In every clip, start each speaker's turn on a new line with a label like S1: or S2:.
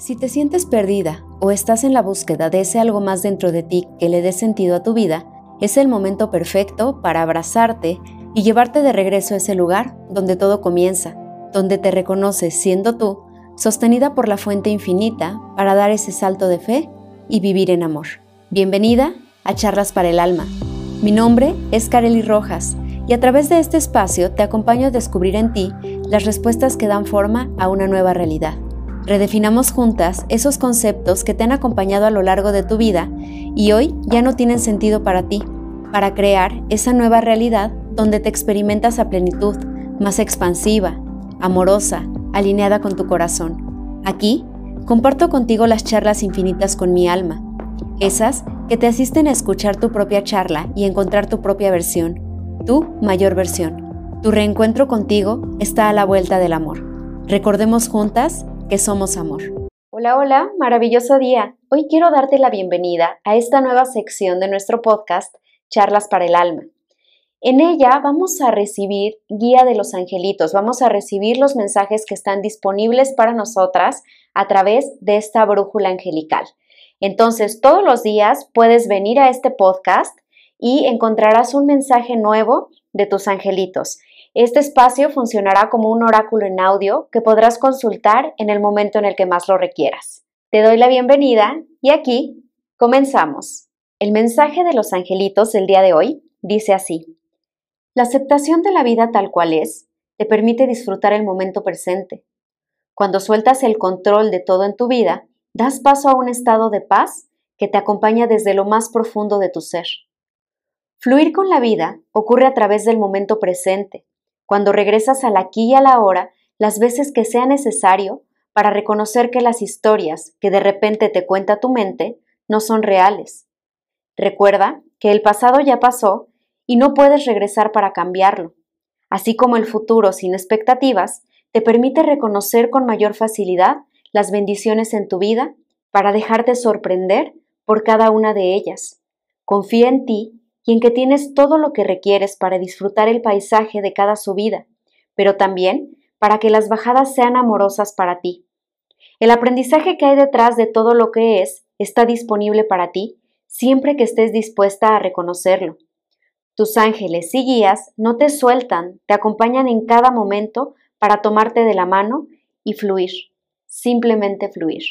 S1: Si te sientes perdida o estás en la búsqueda de ese algo más dentro de ti que le dé sentido a tu vida, es el momento perfecto para abrazarte y llevarte de regreso a ese lugar donde todo comienza, donde te reconoces siendo tú, sostenida por la fuente infinita para dar ese salto de fe y vivir en amor. Bienvenida a Charlas para el Alma. Mi nombre es Kareli Rojas y a través de este espacio te acompaño a descubrir en ti las respuestas que dan forma a una nueva realidad Redefinamos juntas esos conceptos que te han acompañado a lo largo de tu vida y hoy ya no tienen sentido para ti, para crear esa nueva realidad donde te experimentas a plenitud, más expansiva, amorosa, alineada con tu corazón. Aquí comparto contigo las charlas infinitas con mi alma, esas que te asisten a escuchar tu propia charla y encontrar tu propia versión, tu mayor versión. Tu reencuentro contigo está a la vuelta del amor. Recordemos juntas que somos amor. Hola, hola, maravilloso día. Hoy quiero darte la bienvenida a esta nueva sección de nuestro podcast, Charlas para el Alma. En ella vamos a recibir guía de los angelitos, vamos a recibir los mensajes que están disponibles para nosotras a través de esta brújula angelical. Entonces, todos los días puedes venir a este podcast y encontrarás un mensaje nuevo de tus angelitos. Este espacio funcionará como un oráculo en audio que podrás consultar en el momento en el que más lo requieras. Te doy la bienvenida y aquí comenzamos. El mensaje de los angelitos del día de hoy dice así. La aceptación de la vida tal cual es te permite disfrutar el momento presente. Cuando sueltas el control de todo en tu vida, das paso a un estado de paz que te acompaña desde lo más profundo de tu ser. Fluir con la vida ocurre a través del momento presente, cuando regresas al aquí y a la hora las veces que sea necesario para reconocer que las historias que de repente te cuenta tu mente no son reales. Recuerda que el pasado ya pasó y no puedes regresar para cambiarlo, así como el futuro sin expectativas te permite reconocer con mayor facilidad las bendiciones en tu vida para dejarte sorprender por cada una de ellas. Confía en ti y en que tienes todo lo que requieres para disfrutar el paisaje de cada subida, pero también para que las bajadas sean amorosas para ti. El aprendizaje que hay detrás de todo lo que es está disponible para ti siempre que estés dispuesta a reconocerlo. Tus ángeles y guías no te sueltan, te acompañan en cada momento para tomarte de la mano y fluir, simplemente fluir.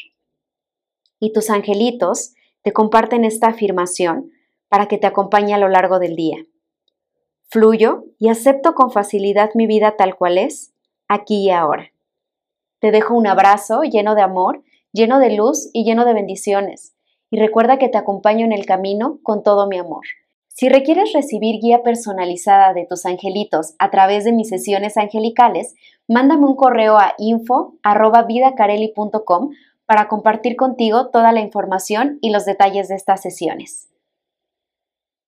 S1: Y tus angelitos te comparten esta afirmación para que te acompañe a lo largo del día. Fluyo y acepto con facilidad mi vida tal cual es, aquí y ahora. Te dejo un abrazo lleno de amor, lleno de luz y lleno de bendiciones. Y recuerda que te acompaño en el camino con todo mi amor. Si requieres recibir guía personalizada de tus angelitos a través de mis sesiones angelicales, mándame un correo a info@vidacareli.com para compartir contigo toda la información y los detalles de estas sesiones.